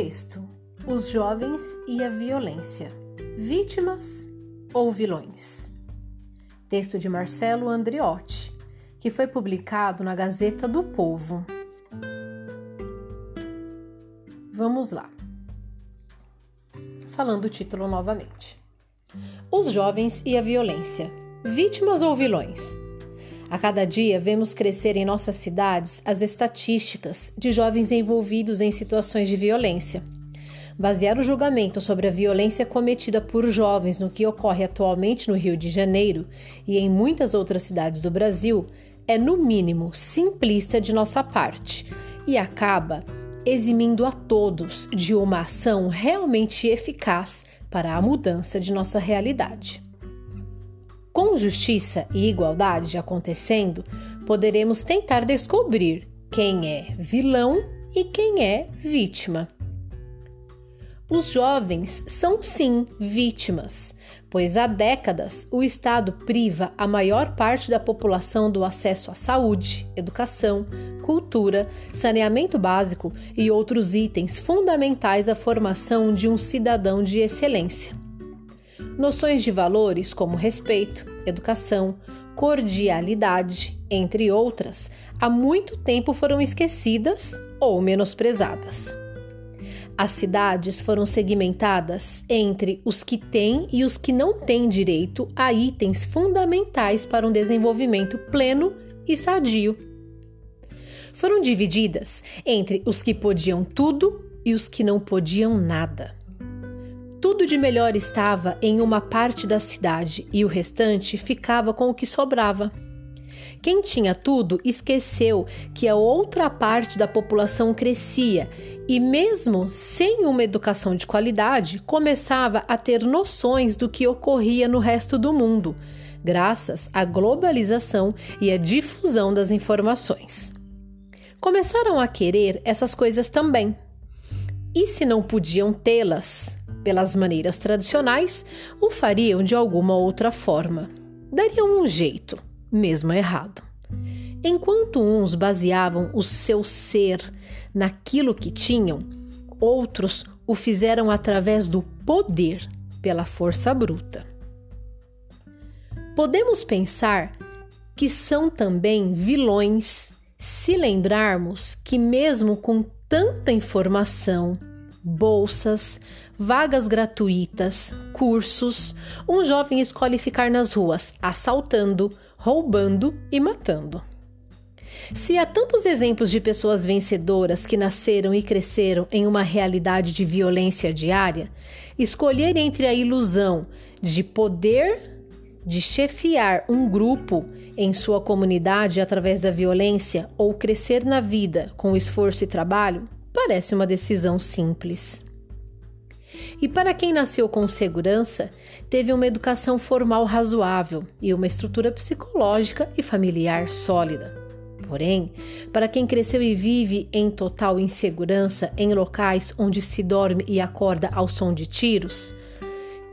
texto: Os jovens e a violência. Vítimas ou vilões? Texto de Marcelo Andriotti, que foi publicado na Gazeta do Povo. Vamos lá. Falando o título novamente. Os jovens e a violência. Vítimas ou vilões? A cada dia vemos crescer em nossas cidades as estatísticas de jovens envolvidos em situações de violência. Basear o julgamento sobre a violência cometida por jovens no que ocorre atualmente no Rio de Janeiro e em muitas outras cidades do Brasil é, no mínimo, simplista de nossa parte e acaba eximindo a todos de uma ação realmente eficaz para a mudança de nossa realidade. Com justiça e igualdade acontecendo, poderemos tentar descobrir quem é vilão e quem é vítima. Os jovens são sim vítimas, pois há décadas o Estado priva a maior parte da população do acesso à saúde, educação, cultura, saneamento básico e outros itens fundamentais à formação de um cidadão de excelência. Noções de valores como respeito, educação, cordialidade, entre outras, há muito tempo foram esquecidas ou menosprezadas. As cidades foram segmentadas entre os que têm e os que não têm direito a itens fundamentais para um desenvolvimento pleno e sadio. Foram divididas entre os que podiam tudo e os que não podiam nada. Tudo de melhor estava em uma parte da cidade e o restante ficava com o que sobrava. Quem tinha tudo esqueceu que a outra parte da população crescia e, mesmo sem uma educação de qualidade, começava a ter noções do que ocorria no resto do mundo, graças à globalização e à difusão das informações. Começaram a querer essas coisas também. E se não podiam tê-las, pelas maneiras tradicionais, o fariam de alguma outra forma. Dariam um jeito, mesmo errado. Enquanto uns baseavam o seu ser naquilo que tinham, outros o fizeram através do poder, pela força bruta. Podemos pensar que são também vilões se lembrarmos que, mesmo com tanta informação, bolsas, vagas gratuitas, cursos, um jovem escolhe ficar nas ruas assaltando, roubando e matando. Se há tantos exemplos de pessoas vencedoras que nasceram e cresceram em uma realidade de violência diária, escolher entre a ilusão de poder de chefiar um grupo em sua comunidade através da violência ou crescer na vida com esforço e trabalho Parece uma decisão simples. E para quem nasceu com segurança, teve uma educação formal razoável e uma estrutura psicológica e familiar sólida. Porém, para quem cresceu e vive em total insegurança em locais onde se dorme e acorda ao som de tiros,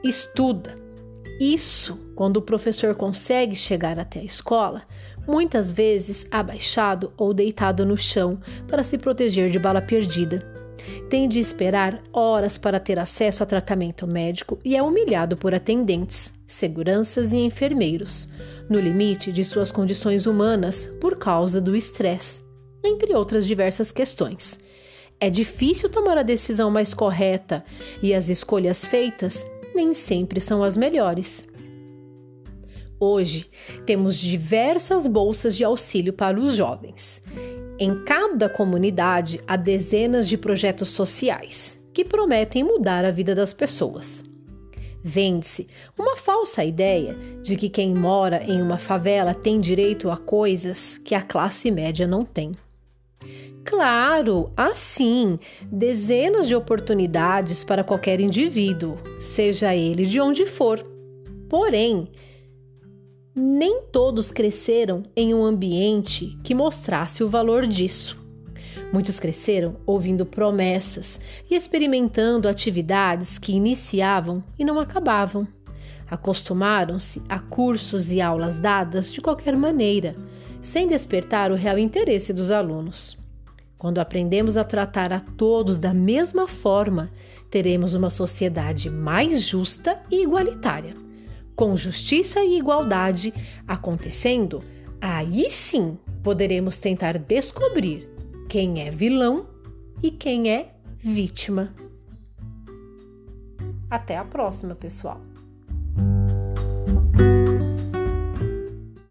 estuda. Isso, quando o professor consegue chegar até a escola, muitas vezes abaixado ou deitado no chão para se proteger de bala perdida. Tem de esperar horas para ter acesso a tratamento médico e é humilhado por atendentes, seguranças e enfermeiros, no limite de suas condições humanas por causa do estresse, entre outras diversas questões. É difícil tomar a decisão mais correta e as escolhas feitas nem sempre são as melhores. Hoje, temos diversas bolsas de auxílio para os jovens. Em cada comunidade, há dezenas de projetos sociais que prometem mudar a vida das pessoas. Vende-se uma falsa ideia de que quem mora em uma favela tem direito a coisas que a classe média não tem. Claro, há sim dezenas de oportunidades para qualquer indivíduo, seja ele de onde for. Porém, nem todos cresceram em um ambiente que mostrasse o valor disso. Muitos cresceram ouvindo promessas e experimentando atividades que iniciavam e não acabavam. Acostumaram-se a cursos e aulas dadas de qualquer maneira, sem despertar o real interesse dos alunos. Quando aprendemos a tratar a todos da mesma forma, teremos uma sociedade mais justa e igualitária. Com justiça e igualdade acontecendo, aí sim poderemos tentar descobrir quem é vilão e quem é vítima. Até a próxima, pessoal!